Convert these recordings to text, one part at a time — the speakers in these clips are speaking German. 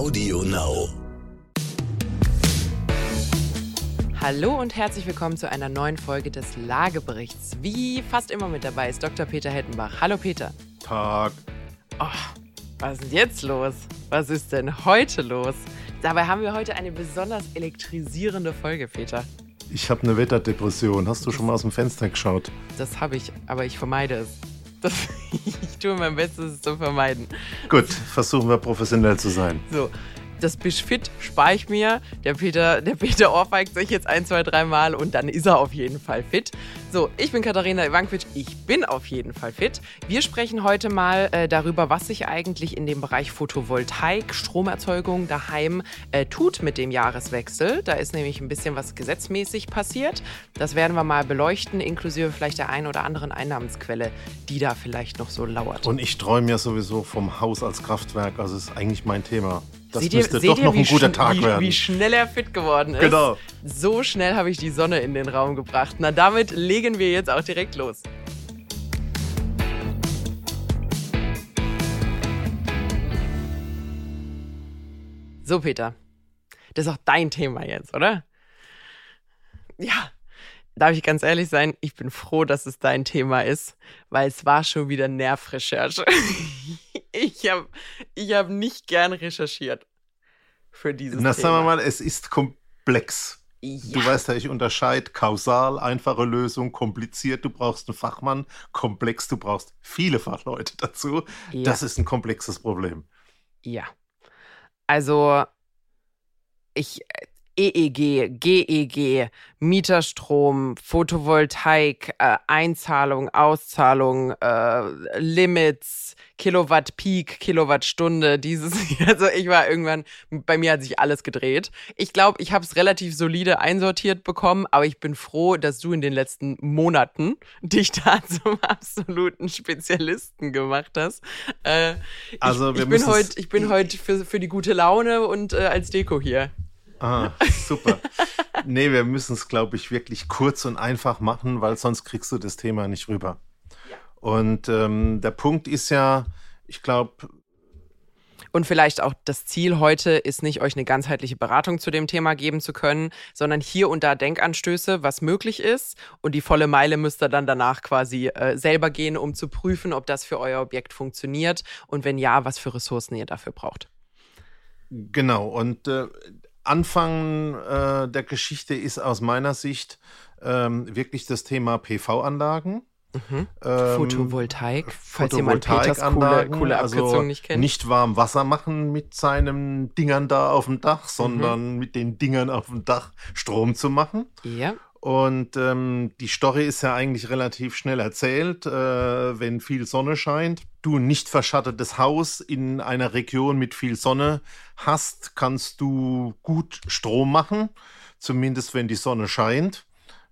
Audio Now. Hallo und herzlich willkommen zu einer neuen Folge des Lageberichts. Wie fast immer mit dabei ist Dr. Peter Hettenbach. Hallo Peter. Tag. Oh, was ist denn jetzt los? Was ist denn heute los? Dabei haben wir heute eine besonders elektrisierende Folge, Peter. Ich habe eine Wetterdepression. Hast du schon mal aus dem Fenster geschaut? Das habe ich, aber ich vermeide es. Das, ich tue mein Bestes, es zu vermeiden. Gut, versuchen wir professionell zu sein. So, das Bisch fit spare ich mir. Der Peter, der Peter ohrfeigt sich jetzt ein, zwei, drei Mal und dann ist er auf jeden Fall fit. So, ich bin Katharina Ivankovic, ich bin auf jeden Fall fit. Wir sprechen heute mal äh, darüber, was sich eigentlich in dem Bereich Photovoltaik, Stromerzeugung daheim äh, tut mit dem Jahreswechsel. Da ist nämlich ein bisschen was gesetzmäßig passiert. Das werden wir mal beleuchten, inklusive vielleicht der einen oder anderen Einnahmensquelle, die da vielleicht noch so lauert. Und ich träume ja sowieso vom Haus als Kraftwerk, also ist eigentlich mein Thema. Das seht ihr, müsste seht doch ihr, noch ein guter Tag wie, werden. Wie schnell er fit geworden ist. Genau. So schnell habe ich die Sonne in den Raum gebracht. Na, damit legen wir jetzt auch direkt los. So, Peter. Das ist auch dein Thema jetzt, oder? Ja. Darf ich ganz ehrlich sein, ich bin froh, dass es dein Thema ist, weil es war schon wieder Nervrecherche. ich habe ich hab nicht gern recherchiert für dieses Na, Thema. sagen wir mal, es ist komplex. Ja. Du weißt ja, ich unterscheide kausal, einfache Lösung, kompliziert, du brauchst einen Fachmann, komplex, du brauchst viele Fachleute dazu. Ja. Das ist ein komplexes Problem. Ja. Also, ich. EEG, GEG, Mieterstrom, Photovoltaik, äh, Einzahlung, Auszahlung, äh, Limits, Kilowatt Peak, Kilowattstunde, dieses, also ich war irgendwann, bei mir hat sich alles gedreht. Ich glaube, ich habe es relativ solide einsortiert bekommen, aber ich bin froh, dass du in den letzten Monaten dich da zum absoluten Spezialisten gemacht hast. Äh, Also, ich, wir ich bin heute, ich bin heute für, für die gute Laune und äh, als Deko hier. Ah, super. nee, wir müssen es, glaube ich, wirklich kurz und einfach machen, weil sonst kriegst du das Thema nicht rüber. Und ähm, der Punkt ist ja, ich glaube, Und vielleicht auch das Ziel heute ist nicht, euch eine ganzheitliche Beratung zu dem Thema geben zu können, sondern hier und da Denkanstöße, was möglich ist. Und die volle Meile müsst ihr dann danach quasi äh, selber gehen, um zu prüfen, ob das für euer Objekt funktioniert und wenn ja, was für Ressourcen ihr dafür braucht. genau. Und äh, Anfang äh, der Geschichte ist aus meiner Sicht ähm, wirklich das Thema PV-Anlagen. Ähm, Photovoltaik, falls jemand Peters coole, coole Abkürzung also nicht kennt. Nicht warm Wasser machen mit seinen Dingern da auf dem Dach, Mhm. sondern mit den Dingern auf dem Dach Strom zu machen. Ja, Und ähm, die Story ist ja eigentlich relativ schnell erzählt, äh, wenn viel Sonne scheint. Du ein nicht verschattetes Haus in einer Region mit viel Sonne hast, kannst du gut Strom machen, zumindest wenn die Sonne scheint.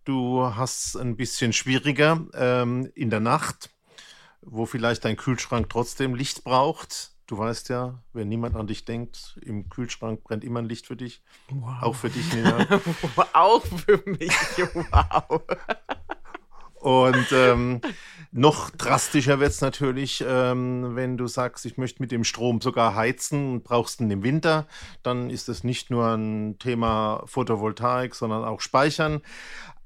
Du hast ein bisschen schwieriger ähm, in der Nacht, wo vielleicht dein Kühlschrank trotzdem Licht braucht. Du weißt ja, wenn niemand an dich denkt, im Kühlschrank brennt immer ein Licht für dich. Auch für dich, Nina. auch für mich, wow. Und ähm, noch drastischer wird es natürlich, ähm, wenn du sagst, ich möchte mit dem Strom sogar heizen und brauchst ihn im Winter. Dann ist es nicht nur ein Thema Photovoltaik, sondern auch Speichern.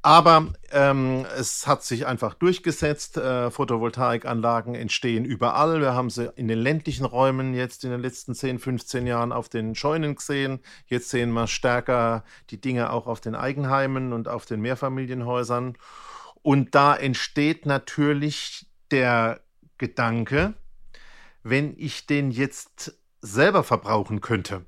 Aber ähm, es hat sich einfach durchgesetzt. Äh, Photovoltaikanlagen entstehen überall. Wir haben sie in den ländlichen Räumen jetzt in den letzten 10, 15 Jahren auf den Scheunen gesehen. Jetzt sehen wir stärker die Dinge auch auf den Eigenheimen und auf den Mehrfamilienhäusern. Und da entsteht natürlich der Gedanke, wenn ich den jetzt selber verbrauchen könnte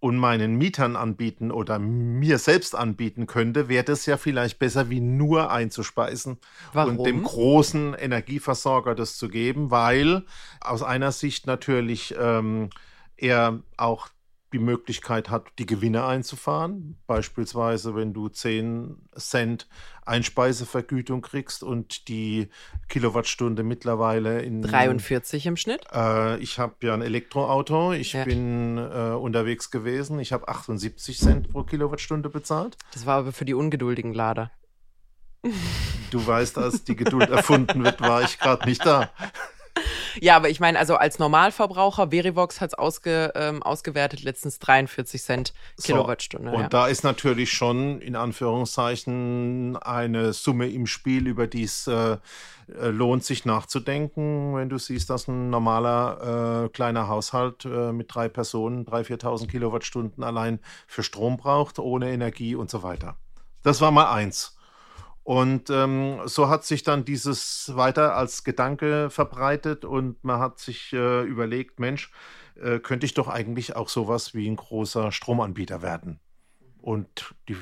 und meinen Mietern anbieten oder mir selbst anbieten könnte, wäre das ja vielleicht besser, wie nur einzuspeisen Warum? und dem großen Energieversorger das zu geben, weil aus einer Sicht natürlich ähm, er auch die Möglichkeit hat, die Gewinne einzufahren. Beispielsweise, wenn du 10 Cent Einspeisevergütung kriegst und die Kilowattstunde mittlerweile in 43 im Schnitt? äh, ich habe ja ein Elektroauto. Ich Ja. bin äh, unterwegs gewesen. Ich habe 78 Cent pro Kilowattstunde bezahlt. Das war aber für die ungeduldigen Lader. Du weißt, als die Geduld erfunden wird, war ich gerade nicht da. ja, aber ich meine, also als Normalverbraucher, Verivox hat es ausge, ähm, ausgewertet, letztens 43 Cent Kilowattstunde. So, und ja. da ist natürlich schon in Anführungszeichen eine Summe im Spiel, über die es äh, äh, lohnt, sich nachzudenken, wenn du siehst, dass ein normaler äh, kleiner Haushalt äh, mit drei Personen 3.000, 4.000 Kilowattstunden allein für Strom braucht, ohne Energie und so weiter. Das war mal eins. Und ähm, so hat sich dann dieses weiter als Gedanke verbreitet und man hat sich äh, überlegt, Mensch, äh, könnte ich doch eigentlich auch sowas wie ein großer Stromanbieter werden. Und die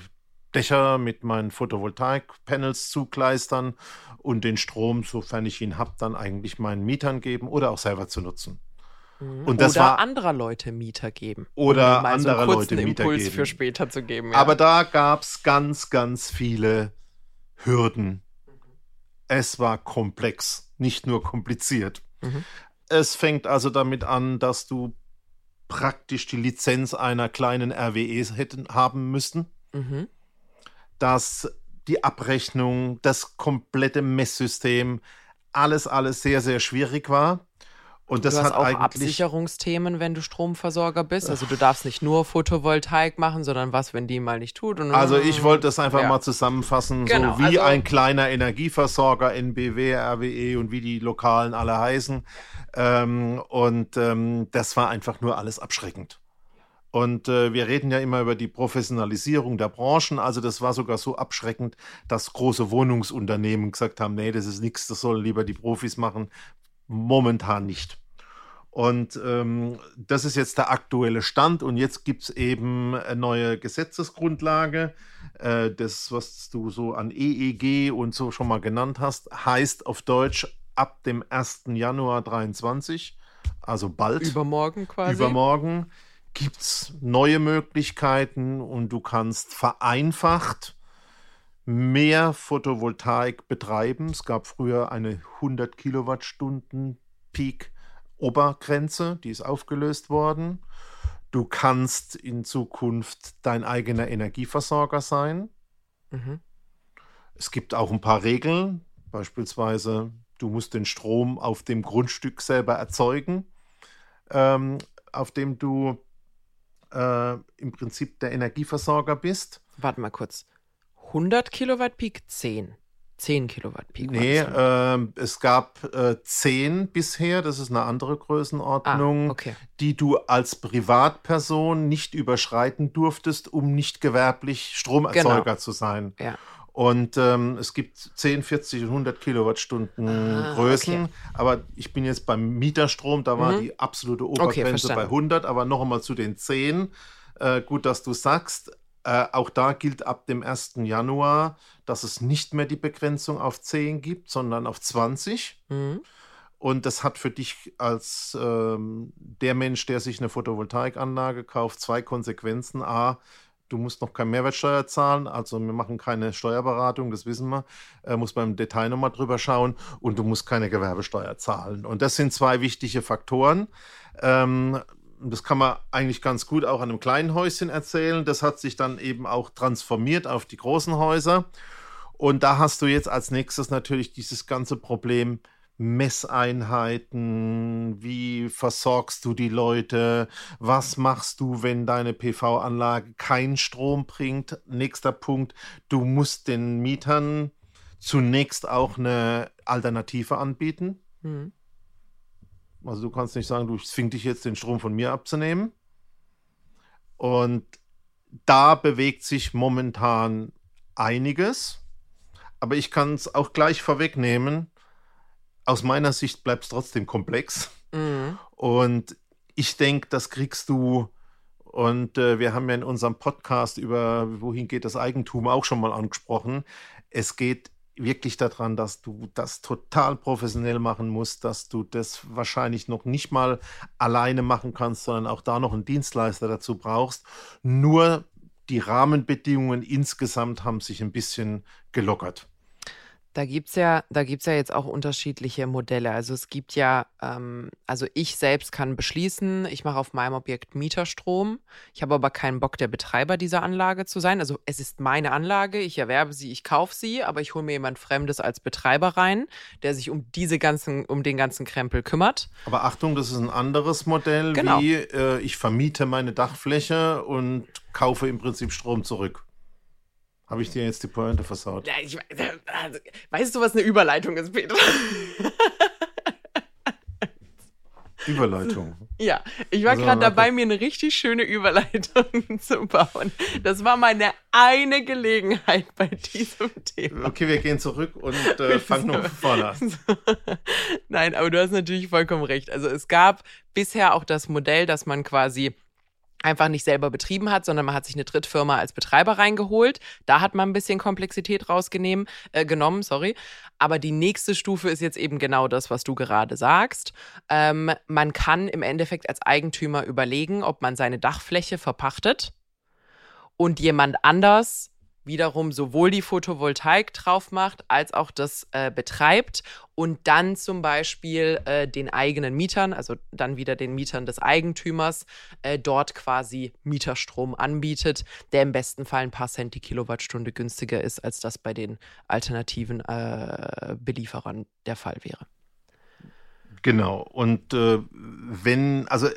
Dächer mit meinen Photovoltaik-Panels zugleistern und den Strom, sofern ich ihn habe, dann eigentlich meinen Mietern geben oder auch selber zu nutzen. Mhm. Und das oder war, anderer Leute Mieter geben. Oder um anderer so Leute Mieter Impuls geben. für später zu geben. Ja. Aber da gab es ganz, ganz viele Hürden. Es war komplex, nicht nur kompliziert. Mhm. Es fängt also damit an, dass du praktisch die Lizenz einer kleinen RWE hätten haben müssen. Mhm. Dass die Abrechnung, das komplette Messsystem, alles, alles sehr, sehr schwierig war. Und das du hast hat auch Absicherungsthemen, wenn du Stromversorger bist. Also du darfst nicht nur Photovoltaik machen, sondern was, wenn die mal nicht tut. also ich wollte das einfach ja. mal zusammenfassen, genau, so wie also ein kleiner Energieversorger, NBW, RWE und wie die Lokalen alle heißen. Ähm, und ähm, das war einfach nur alles abschreckend. Und äh, wir reden ja immer über die Professionalisierung der Branchen. Also das war sogar so abschreckend, dass große Wohnungsunternehmen gesagt haben, nee, das ist nichts, das sollen lieber die Profis machen, momentan nicht. Und ähm, das ist jetzt der aktuelle Stand. Und jetzt gibt es eben eine neue Gesetzesgrundlage. Äh, das, was du so an EEG und so schon mal genannt hast, heißt auf Deutsch ab dem 1. Januar 2023, also bald. Übermorgen quasi. Übermorgen gibt es neue Möglichkeiten und du kannst vereinfacht mehr Photovoltaik betreiben. Es gab früher eine 100 Kilowattstunden Peak Obergrenze, die ist aufgelöst worden. Du kannst in Zukunft dein eigener Energieversorger sein. Mhm. Es gibt auch ein paar Regeln, beispielsweise du musst den Strom auf dem Grundstück selber erzeugen, ähm, auf dem du äh, im Prinzip der Energieversorger bist. Warte mal kurz. 100 Kilowatt Peak 10. 10 Kilowatt Peak. Nee, äh, es gab äh, 10 bisher, das ist eine andere Größenordnung, ah, okay. die du als Privatperson nicht überschreiten durftest, um nicht gewerblich Stromerzeuger genau. zu sein. Ja. Und ähm, es gibt 10, 40 und 100 Kilowattstunden ah, Größen. Okay. Aber ich bin jetzt beim Mieterstrom, da war mhm. die absolute Obergrenze okay, bei 100. Aber noch einmal zu den 10. Äh, gut, dass du sagst. Äh, auch da gilt ab dem 1. Januar, dass es nicht mehr die Begrenzung auf 10 gibt, sondern auf 20. Mhm. Und das hat für dich als ähm, der Mensch, der sich eine Photovoltaikanlage kauft, zwei Konsequenzen. A, du musst noch keine Mehrwertsteuer zahlen, also wir machen keine Steuerberatung, das wissen wir, äh, muss beim Detail nochmal drüber schauen und du musst keine Gewerbesteuer zahlen. Und das sind zwei wichtige Faktoren. Ähm, das kann man eigentlich ganz gut auch an einem kleinen Häuschen erzählen. Das hat sich dann eben auch transformiert auf die großen Häuser. Und da hast du jetzt als nächstes natürlich dieses ganze Problem Messeinheiten, wie versorgst du die Leute, was machst du, wenn deine PV-Anlage keinen Strom bringt. Nächster Punkt, du musst den Mietern zunächst auch eine Alternative anbieten. Mhm. Also du kannst nicht sagen, du zwing dich jetzt den Strom von mir abzunehmen. Und da bewegt sich momentan einiges. Aber ich kann es auch gleich vorwegnehmen. Aus meiner Sicht bleibt es trotzdem komplex. Mhm. Und ich denke, das kriegst du. Und äh, wir haben ja in unserem Podcast über wohin geht das Eigentum auch schon mal angesprochen. Es geht wirklich daran, dass du das total professionell machen musst, dass du das wahrscheinlich noch nicht mal alleine machen kannst, sondern auch da noch einen Dienstleister dazu brauchst. Nur die Rahmenbedingungen insgesamt haben sich ein bisschen gelockert. Da gibt es ja, da gibt's ja jetzt auch unterschiedliche Modelle. Also es gibt ja, ähm, also ich selbst kann beschließen, ich mache auf meinem Objekt Mieterstrom. Ich habe aber keinen Bock, der Betreiber dieser Anlage zu sein. Also es ist meine Anlage, ich erwerbe sie, ich kaufe sie, aber ich hole mir jemand Fremdes als Betreiber rein, der sich um diese ganzen, um den ganzen Krempel kümmert. Aber Achtung, das ist ein anderes Modell, Genau. wie äh, ich vermiete meine Dachfläche und kaufe im Prinzip Strom zurück. Habe ich dir jetzt die Pointe versaut? Ja, ich, also, weißt du, was eine Überleitung ist, Peter? Überleitung. Ja, ich war Also, gerade dabei, mir eine richtig schöne Überleitung zu bauen. Das war meine eine Gelegenheit bei diesem Thema. Okay, wir gehen zurück und äh, fangen noch von vorne an. Nein, aber du hast natürlich vollkommen recht. Also es gab bisher auch das Modell, dass man quasi einfach nicht selber betrieben hat, sondern man hat sich eine Drittfirma als Betreiber reingeholt. Da hat man ein bisschen Komplexität rausgenommen, äh, genommen, sorry. Aber die nächste Stufe ist jetzt eben genau das, was du gerade sagst. Ähm, man kann im Endeffekt als Eigentümer überlegen, ob man seine Dachfläche verpachtet und jemand anders wiederum sowohl die Photovoltaik drauf macht, als auch das äh, betreibt und dann zum Beispiel äh, den eigenen Mietern, also dann wieder den Mietern des Eigentümers, äh, dort quasi Mieterstrom anbietet, der im besten Fall ein paar Cent die Kilowattstunde günstiger ist, als das bei den alternativen äh, Belieferern der Fall wäre. Genau. Und äh, wenn, also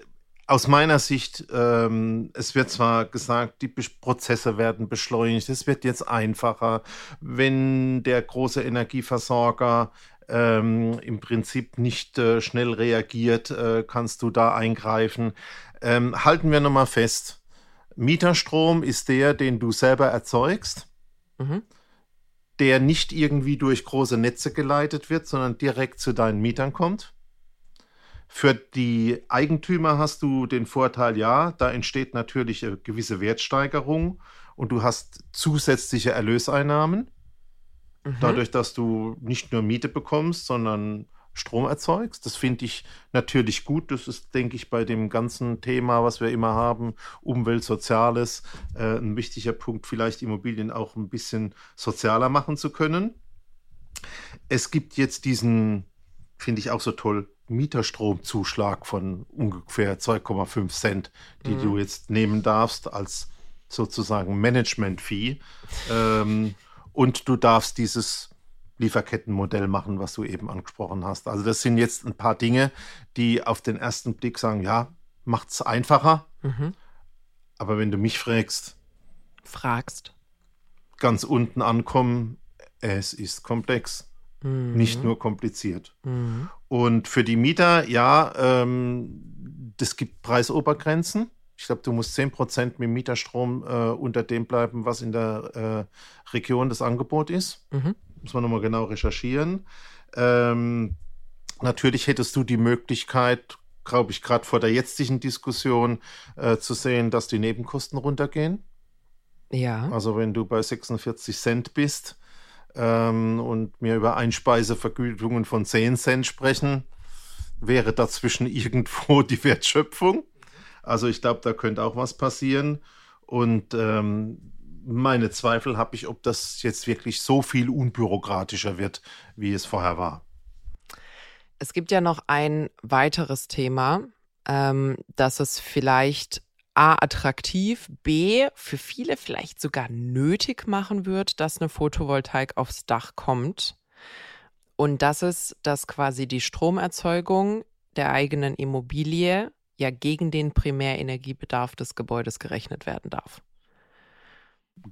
aus meiner Sicht, ähm, es wird zwar gesagt, die Prozesse werden beschleunigt, es wird jetzt einfacher, wenn der große Energieversorger ähm, im Prinzip nicht äh, schnell reagiert, äh, kannst du da eingreifen. Ähm, halten wir nochmal fest, Mieterstrom ist der, den du selber erzeugst Mhm. der nicht irgendwie durch große Netze geleitet wird, sondern direkt zu deinen Mietern kommt. Für die Eigentümer hast du den Vorteil, ja, da entsteht natürlich eine gewisse Wertsteigerung und du hast zusätzliche Erlöseinnahmen, Mhm. dadurch, dass du nicht nur Miete bekommst, sondern Strom erzeugst. Das finde ich natürlich gut. Das ist, denke ich, bei dem ganzen Thema, was wir immer haben, Umwelt, Soziales, äh, ein wichtiger Punkt, vielleicht Immobilien auch ein bisschen sozialer machen zu können. Es gibt jetzt diesen, finde ich auch so toll, Mieterstromzuschlag von ungefähr 2,5 Cent, die Mhm. du jetzt nehmen darfst als sozusagen Management-Fee. Ähm, und du darfst dieses Lieferkettenmodell machen, was du eben angesprochen hast. Also das sind jetzt ein paar Dinge, die auf den ersten Blick sagen, ja, macht's einfacher. Mhm. Aber wenn du mich fragst, Fragst. ganz unten ankommen, es ist komplex, Mhm. nicht nur kompliziert. Mhm. Und für die Mieter, ja, ähm, es gibt Preisobergrenzen. Ich glaube, du musst 10% mit dem Mieterstrom äh, unter dem bleiben, was in der äh, Region das Angebot ist. Mhm. Muss man nochmal genau recherchieren. Ähm, natürlich hättest du die Möglichkeit, glaube ich, gerade vor der jetzigen Diskussion äh, zu sehen, dass die Nebenkosten runtergehen. Ja. Also wenn du bei 46 Cent bist ähm, und wir über Einspeisevergütungen von 10 Cent sprechen, wäre dazwischen irgendwo die Wertschöpfung. Also ich glaube, da könnte auch was passieren. Und ähm, meine Zweifel habe ich, ob das jetzt wirklich so viel unbürokratischer wird, wie es vorher war. Es gibt ja noch ein weiteres Thema, ähm, dass es vielleicht A attraktiv, B für viele vielleicht sogar nötig machen wird, dass eine Photovoltaik aufs Dach kommt. Und das ist, dass quasi die Stromerzeugung der eigenen Immobilie ja gegen den Primärenergiebedarf des Gebäudes gerechnet werden darf.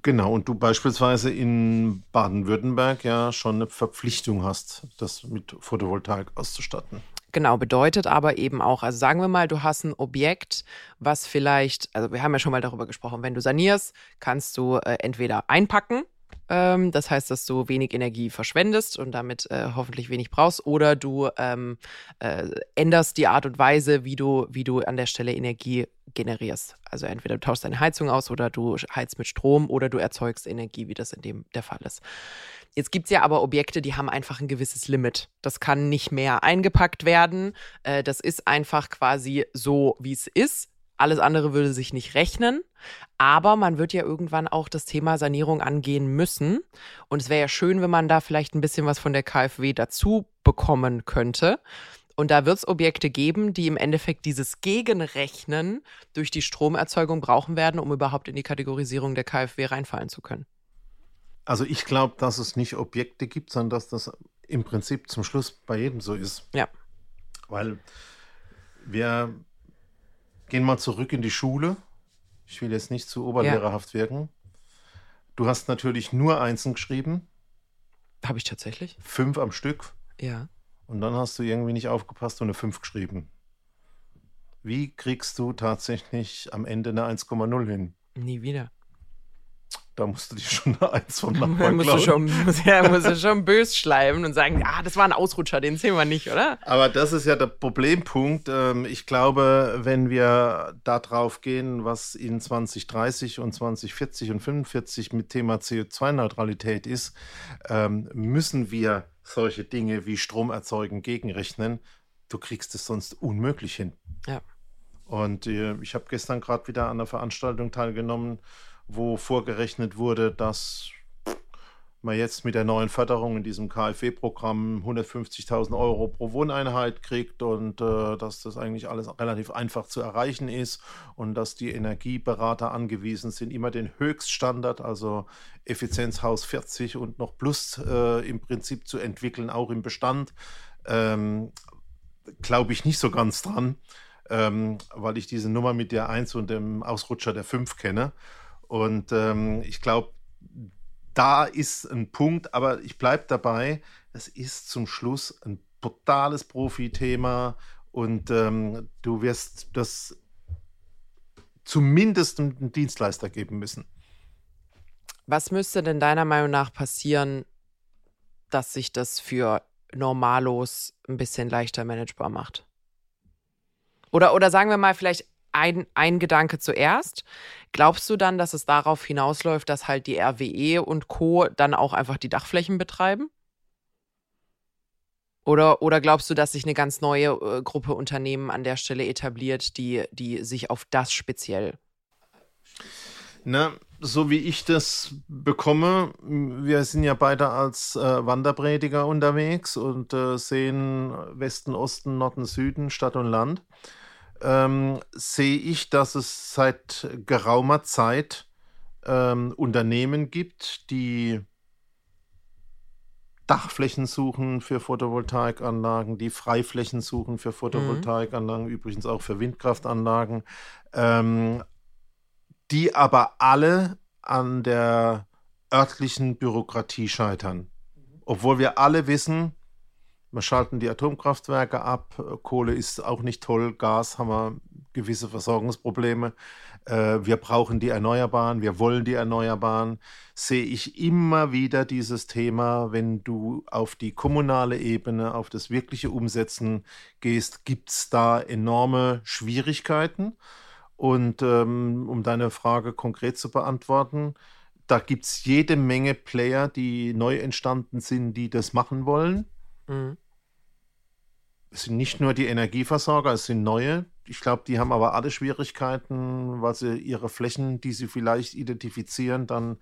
Genau, und du beispielsweise in Baden-Württemberg ja schon eine Verpflichtung hast, das mit Photovoltaik auszustatten. Genau, bedeutet aber eben auch, also sagen wir mal, du hast ein Objekt, was vielleicht, also wir haben ja schon mal darüber gesprochen, wenn du sanierst, kannst du äh, entweder einpacken, ähm, das heißt, dass du wenig Energie verschwendest und damit äh, hoffentlich wenig brauchst, oder du ähm, äh, änderst die Art und Weise, wie du, wie du an der Stelle Energie generierst. Also entweder du tauschst deine Heizung aus oder du heizt mit Strom oder du erzeugst Energie, wie das in dem der Fall ist. Jetzt gibt es ja aber Objekte, die haben einfach ein gewisses Limit. Das kann nicht mehr eingepackt werden. Äh, das ist einfach quasi so, wie es ist. Alles andere würde sich nicht rechnen. Aber man wird ja irgendwann auch das Thema Sanierung angehen müssen. Und es wäre ja schön, wenn man da vielleicht ein bisschen was von der KfW dazu bekommen könnte. Und da wird es Objekte geben, die im Endeffekt dieses Gegenrechnen durch die Stromerzeugung brauchen werden, um überhaupt in die Kategorisierung der KfW reinfallen zu können. Also ich glaube, dass es nicht Objekte gibt, sondern dass das im Prinzip zum Schluss bei jedem so ist. Ja. Weil wir gehen mal zurück in die Schule. Ich will jetzt nicht zu oberlehrerhaft ja. wirken. Du hast natürlich nur Einsen geschrieben. Habe ich tatsächlich? Fünf am Stück. Ja. Und dann hast du irgendwie nicht aufgepasst und eine Fünf geschrieben. Wie kriegst du tatsächlich am Ende eine 1,0 hin? Nie wieder. Da musst du dich schon eine Eins vom Nachbarn musst du schon, muss, ja, musst du schon bös schleimen und sagen, ah, das war ein Ausrutscher, den sehen wir nicht, oder? Aber das ist ja der Problempunkt. Ähm, ich glaube, wenn wir da drauf gehen, was in 2030 und 2040 und 45 mit Thema CO2-Neutralität ist, ähm, müssen wir solche Dinge wie Strom erzeugen gegenrechnen. Du kriegst es sonst unmöglich hin. Ja. Und äh, ich habe gestern gerade wieder an einer Veranstaltung teilgenommen, wo vorgerechnet wurde, dass man jetzt mit der neuen Förderung in diesem KfW-Programm 150.000 Euro pro Wohneinheit kriegt und äh, dass das eigentlich alles relativ einfach zu erreichen ist und dass die Energieberater angewiesen sind, immer den Höchststandard, also Effizienzhaus 40 und noch Plus äh, im Prinzip zu entwickeln, auch im Bestand. Ähm, Glaube ich nicht so ganz dran, ähm, weil ich diese Nummer mit der 1 und dem Ausrutscher der 5 kenne. Und ähm, ich glaube, da ist ein Punkt, aber ich bleibe dabei, es ist zum Schluss ein brutales Profi-Thema und ähm, du wirst das zumindest einen Dienstleister geben müssen. Was müsste denn deiner Meinung nach passieren, dass sich das für Normalos ein bisschen leichter managebar macht? Oder, oder sagen wir mal vielleicht ein, ein Gedanke zuerst. Glaubst du dann, dass es darauf hinausläuft, dass halt die RWE und Co. dann auch einfach die Dachflächen betreiben? Oder, oder glaubst du, dass sich eine ganz neue äh, Gruppe Unternehmen an der Stelle etabliert, die, die sich auf das speziell? Na, so wie ich das bekomme, wir sind ja beide als äh, Wanderprediger unterwegs und äh, sehen Westen, Osten, Norden, Süden, Stadt und Land ähm, sehe ich, dass es seit geraumer Zeit ähm, Unternehmen gibt, die Dachflächen suchen für Photovoltaikanlagen, die Freiflächen suchen für Photovoltaikanlagen, mhm. übrigens auch für Windkraftanlagen, ähm, die aber alle an der örtlichen Bürokratie scheitern. Obwohl wir alle wissen, wir schalten die Atomkraftwerke ab. Kohle ist auch nicht toll. Gas haben wir gewisse Versorgungsprobleme. Äh, wir brauchen die Erneuerbaren. Wir wollen die Erneuerbaren. Sehe ich immer wieder dieses Thema, wenn du auf die kommunale Ebene, auf das wirkliche Umsetzen gehst, gibt es da enorme Schwierigkeiten. Und ähm, um deine Frage konkret zu beantworten, da gibt es jede Menge Player, die neu entstanden sind, die das machen wollen. Mhm. Es sind nicht nur die Energieversorger, es sind neue. Ich glaube, die haben aber alle Schwierigkeiten, weil sie ihre Flächen, die sie vielleicht identifizieren, dann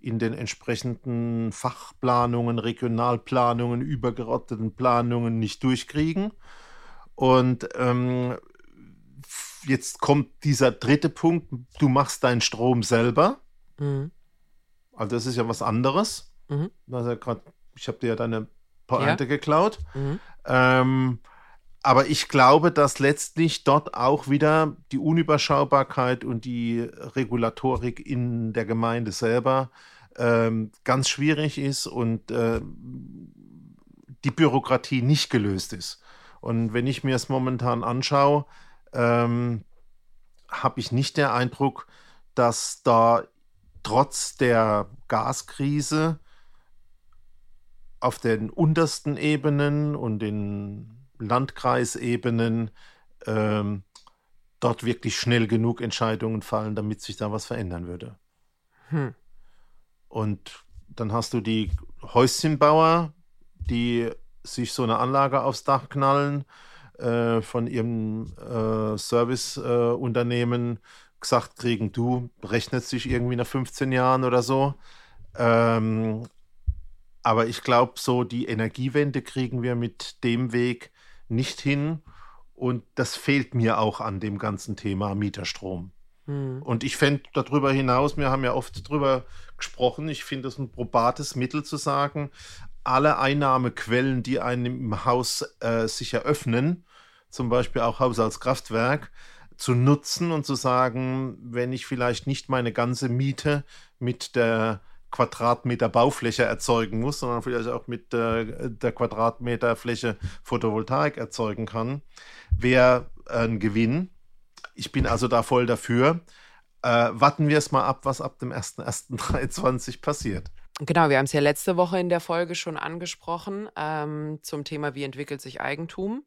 in den entsprechenden Fachplanungen, Regionalplanungen, übergeordneten Planungen nicht durchkriegen. Und ähm, jetzt kommt dieser dritte Punkt, du machst deinen Strom selber. Mhm. Also das ist ja was anderes. Mhm. Also grad, ich habe dir ja deine Pointe ja. geklaut. Mhm. Ähm, aber ich glaube, dass letztlich dort auch wieder die Unüberschaubarkeit und die Regulatorik in der Gemeinde selber ähm, ganz schwierig ist und äh, die Bürokratie nicht gelöst ist. Und wenn ich mir es momentan anschaue, ähm, habe ich nicht den Eindruck, dass da trotz der Gaskrise auf den untersten Ebenen und den Landkreisebenen ähm, dort wirklich schnell genug Entscheidungen fallen, damit sich da was verändern würde. Hm. Und dann hast du die Häuschenbauer, die sich so eine Anlage aufs Dach knallen, äh, von ihrem äh, Serviceunternehmen äh, gesagt kriegen, du rechnest dich irgendwie nach 15 Jahren oder so. Ähm, aber ich glaube, so die Energiewende kriegen wir mit dem Weg nicht hin. Und das fehlt mir auch an dem ganzen Thema Mieterstrom. Hm. Und ich fände darüber hinaus, wir haben ja oft darüber gesprochen, ich finde es ein probates Mittel zu sagen, alle Einnahmequellen, die einem im Haus äh, sich eröffnen, zum Beispiel auch Haushaltskraftwerk, zu nutzen und zu sagen, wenn ich vielleicht nicht meine ganze Miete mit der Quadratmeter Baufläche erzeugen muss, sondern vielleicht auch mit äh, der Quadratmeter Fläche Photovoltaik erzeugen kann, wäre ein Gewinn. Ich bin also da voll dafür. Äh, warten wir es mal ab, was ab dem 1.1.23 passiert. Genau, wir haben es ja letzte Woche in der Folge schon angesprochen ähm, zum Thema, wie entwickelt sich Eigentum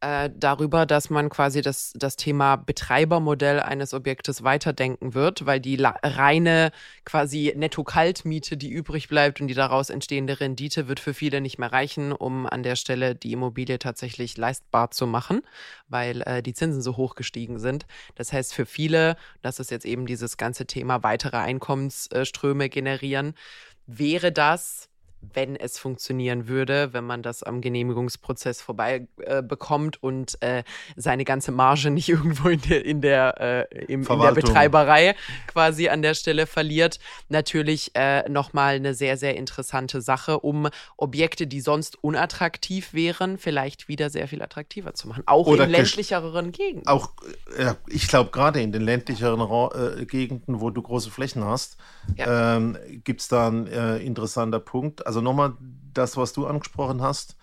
äh, darüber, dass man quasi das, das Thema Betreibermodell eines Objektes weiterdenken wird, weil die reine quasi Netto-Kaltmiete, die übrig bleibt und die daraus entstehende Rendite, wird für viele nicht mehr reichen, um an der Stelle die Immobilie tatsächlich leistbar zu machen, weil äh, die Zinsen so hoch gestiegen sind. Das heißt, für viele, das ist jetzt eben dieses ganze Thema weitere Einkommensströme generieren, wäre das wenn es funktionieren würde, wenn man das am Genehmigungsprozess vorbei äh, bekommt und äh, seine ganze Marge nicht irgendwo in der, in der, äh, im, in der Betreiberei quasi an der Stelle verliert. Natürlich äh, nochmal eine sehr, sehr interessante Sache, um Objekte, die sonst unattraktiv wären, vielleicht wieder sehr viel attraktiver zu machen. Auch Oder in ländlicheren Gegenden. Auch, ja, ich glaube, gerade in den ländlicheren äh, Gegenden, wo du große Flächen hast, ja. ähm, gibt es da einen äh, interessanter Punkt also nochmal das, was du angesprochen hast,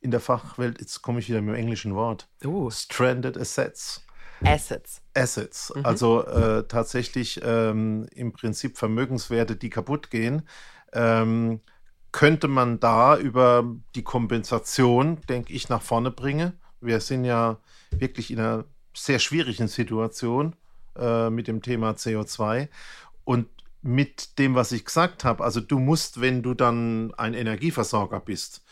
in der Fachwelt, jetzt komme ich wieder mit dem englischen Wort. Uh. Stranded Assets. Assets. Assets. Mhm. Also äh, tatsächlich ähm, im Prinzip Vermögenswerte, die kaputt gehen. Ähm, könnte man da über die Kompensation, denke ich, nach vorne bringen. Wir sind ja wirklich in einer sehr schwierigen Situation äh, mit dem Thema CO2. Und mit dem, was ich gesagt habe. Also du musst, wenn du dann ein Energieversorger bist,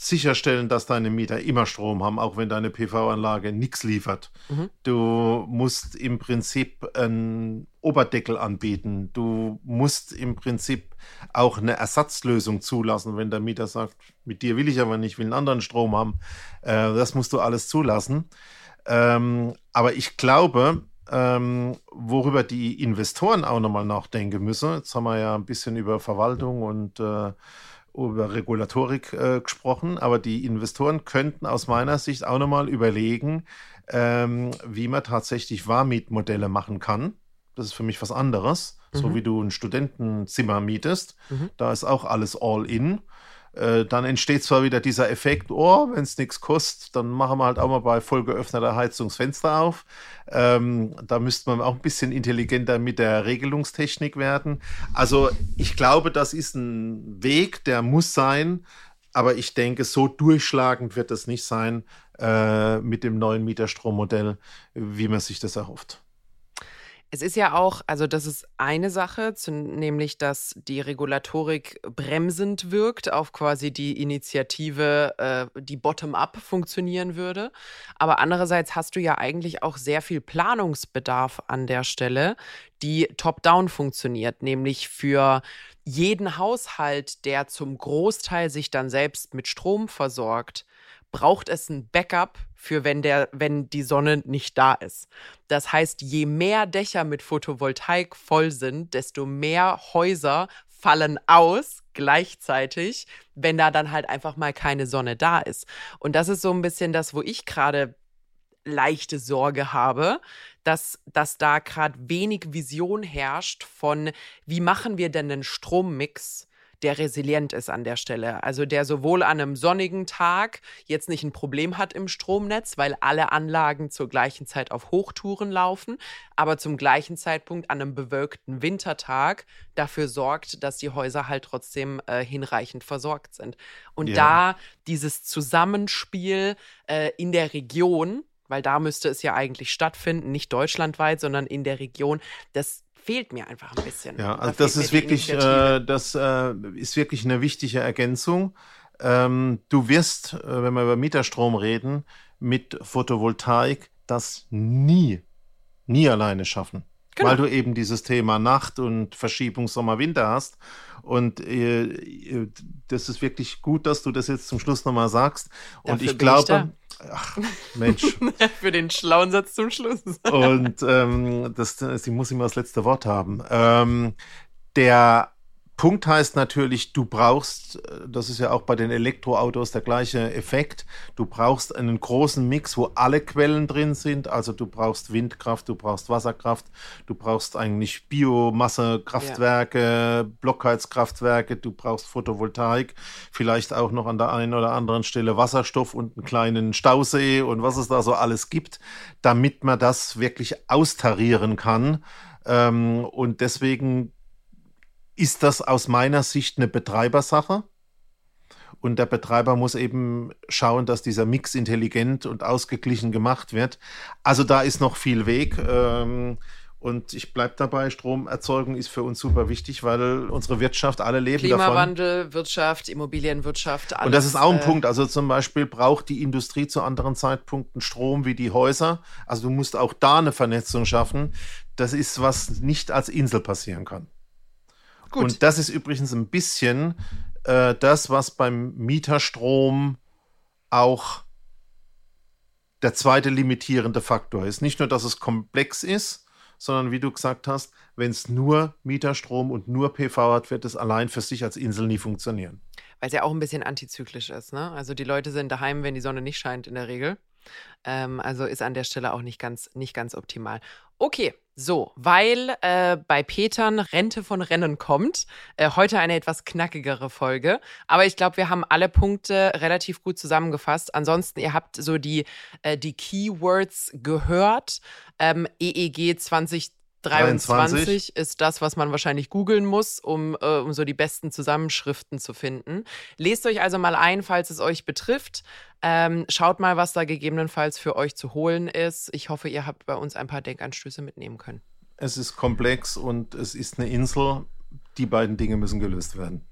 sicherstellen, dass deine Mieter immer Strom haben, auch wenn deine PV-Anlage nichts liefert. Mhm. Du musst im Prinzip einen Oberdeckel anbieten. Du musst im Prinzip auch eine Ersatzlösung zulassen, wenn der Mieter sagt, mit dir will ich aber nicht, will einen anderen Strom haben. Äh, das musst du alles zulassen. Ähm, aber ich glaube, ähm, worüber die Investoren auch nochmal nachdenken müssen. Jetzt haben wir ja ein bisschen über Verwaltung und äh, über Regulatorik äh, gesprochen, aber die Investoren könnten aus meiner Sicht auch nochmal überlegen, ähm, wie man tatsächlich Warmietmodelle machen kann. Das ist für mich was anderes, mhm. so wie du ein Studentenzimmer mietest. Mhm. Da ist auch alles all in. Äh, dann entsteht zwar wieder dieser Effekt, oh, wenn es nichts kostet, dann machen wir halt auch mal bei voll geöffneter Heizungsfenster auf. Ähm, da müsste man auch ein bisschen intelligenter mit der Regelungstechnik werden. Also ich glaube, das ist ein Weg, der muss sein, aber ich denke, so durchschlagend wird es nicht sein äh, mit dem neuen Mieterstrommodell, wie man sich das erhofft. Es ist ja auch, also das ist eine Sache, zu, nämlich dass die Regulatorik bremsend wirkt auf quasi die Initiative, äh, die bottom-up funktionieren würde. Aber andererseits hast du ja eigentlich auch sehr viel Planungsbedarf an der Stelle, die top-down funktioniert, nämlich für jeden Haushalt, der zum Großteil sich dann selbst mit Strom versorgt, braucht es ein Backup für wenn der, wenn die Sonne nicht da ist. Das heißt, je mehr Dächer mit Photovoltaik voll sind, desto mehr Häuser fallen aus gleichzeitig, wenn da dann halt einfach mal keine Sonne da ist. Und das ist so ein bisschen das, wo ich gerade leichte Sorge habe, dass, dass da gerade wenig Vision herrscht von, wie machen wir denn einen Strommix, der resilient ist an der Stelle. Also der sowohl an einem sonnigen Tag jetzt nicht ein Problem hat im Stromnetz, weil alle Anlagen zur gleichen Zeit auf Hochtouren laufen, aber zum gleichen Zeitpunkt an einem bewölkten Wintertag dafür sorgt, dass die Häuser halt trotzdem äh, hinreichend versorgt sind. Und ja. da dieses Zusammenspiel äh, in der Region, weil da müsste es ja eigentlich stattfinden, nicht deutschlandweit, sondern in der Region, das fehlt mir einfach ein bisschen. Ja, also das ist wirklich, äh, das äh, ist wirklich eine wichtige Ergänzung. Ähm, du wirst, äh, wenn wir über Mieterstrom reden, mit Photovoltaik das nie, nie alleine schaffen. Genau. Weil du eben dieses Thema Nacht und Verschiebung Sommer-Winter hast. Und äh, äh, das ist wirklich gut, dass du das jetzt zum Schluss nochmal sagst. Und Dafür ich glaube, ach, Mensch. Für den schlauen Satz zum Schluss. und ähm, das, sie muss immer das letzte Wort haben. Ähm, der Punkt heißt natürlich, du brauchst, äh, das ist ja auch bei den Elektroautos der gleiche Effekt, du brauchst einen großen Mix, wo alle Quellen drin sind. Also du brauchst Windkraft, du brauchst Wasserkraft, du braucht eigentlich Biomassekraftwerke, ja. Blockheizkraftwerke, du brauchst Photovoltaik, vielleicht auch noch an der einen oder anderen Stelle Wasserstoff und einen kleinen Stausee und was es da so alles gibt, damit man das wirklich austarieren kann. Ähm, und deswegen ist das aus meiner Sicht eine Betreibersache. Und der Betreiber muss eben schauen, dass dieser Mix intelligent und ausgeglichen gemacht wird. Also da ist noch viel Weg. Ähm, und ich bleibe dabei, Stromerzeugung ist für uns super wichtig, weil unsere Wirtschaft, alle leben Klimawandel, davon. Wirtschaft, Immobilienwirtschaft, alles. Und das ist auch ein äh, Punkt. Also zum Beispiel braucht die Industrie zu anderen Zeitpunkten Strom wie die Häuser. Also du musst auch da eine Vernetzung schaffen. Das ist, was nicht als Insel passieren kann. Gut. Und das ist übrigens ein bisschen äh, das, was beim Mieterstrom auch der zweite limitierende Faktor ist. Nicht nur, dass es komplex ist, sondern wie du gesagt hast, wenn es nur Mieterstrom und nur PV hat, wird es allein für sich als Insel nie funktionieren. Weil es ja auch ein bisschen antizyklisch ist. Ne? Also die Leute sind daheim, wenn die Sonne nicht scheint in der Regel. Ähm, also ist an der Stelle auch nicht ganz, nicht ganz optimal. Okay, so, weil äh, bei Petern Rente von Rennen kommt, äh, heute eine etwas knackigere Folge. Aber ich glaube, wir haben alle Punkte relativ gut zusammengefasst. Ansonsten, ihr habt so die, äh, die Keywords gehört. Ähm, EEG 20 23 ist das, was man wahrscheinlich googeln muss, um, äh, um so die besten Zusammenschriften zu finden. Lest euch also mal ein, falls es euch betrifft. Ähm, schaut mal, was da gegebenenfalls für euch zu holen ist. Ich hoffe, ihr habt bei uns ein paar Denkanstöße mitnehmen können. Es ist komplex und es ist eine Insel. Die beiden Dinge müssen gelöst werden.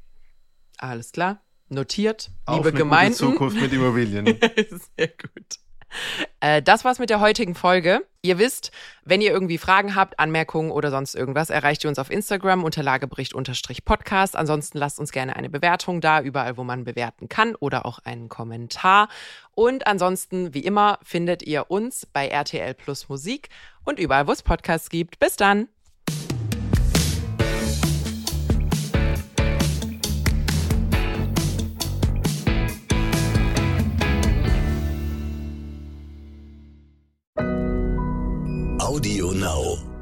Alles klar. Notiert. Auf liebe eine Gemeinden. Gute Zukunft mit Immobilien. Sehr gut. Äh, das war's mit der heutigen Folge. Ihr wisst, wenn ihr irgendwie Fragen habt, Anmerkungen oder sonst irgendwas, erreicht ihr uns auf Instagram unter Lagebericht-Podcast. Ansonsten lasst uns gerne eine Bewertung da, überall, wo man bewerten kann oder auch einen Kommentar. Und ansonsten, wie immer, findet ihr uns bei RTL Plus Musik und überall, wo es Podcasts gibt. Bis dann! Audio Now.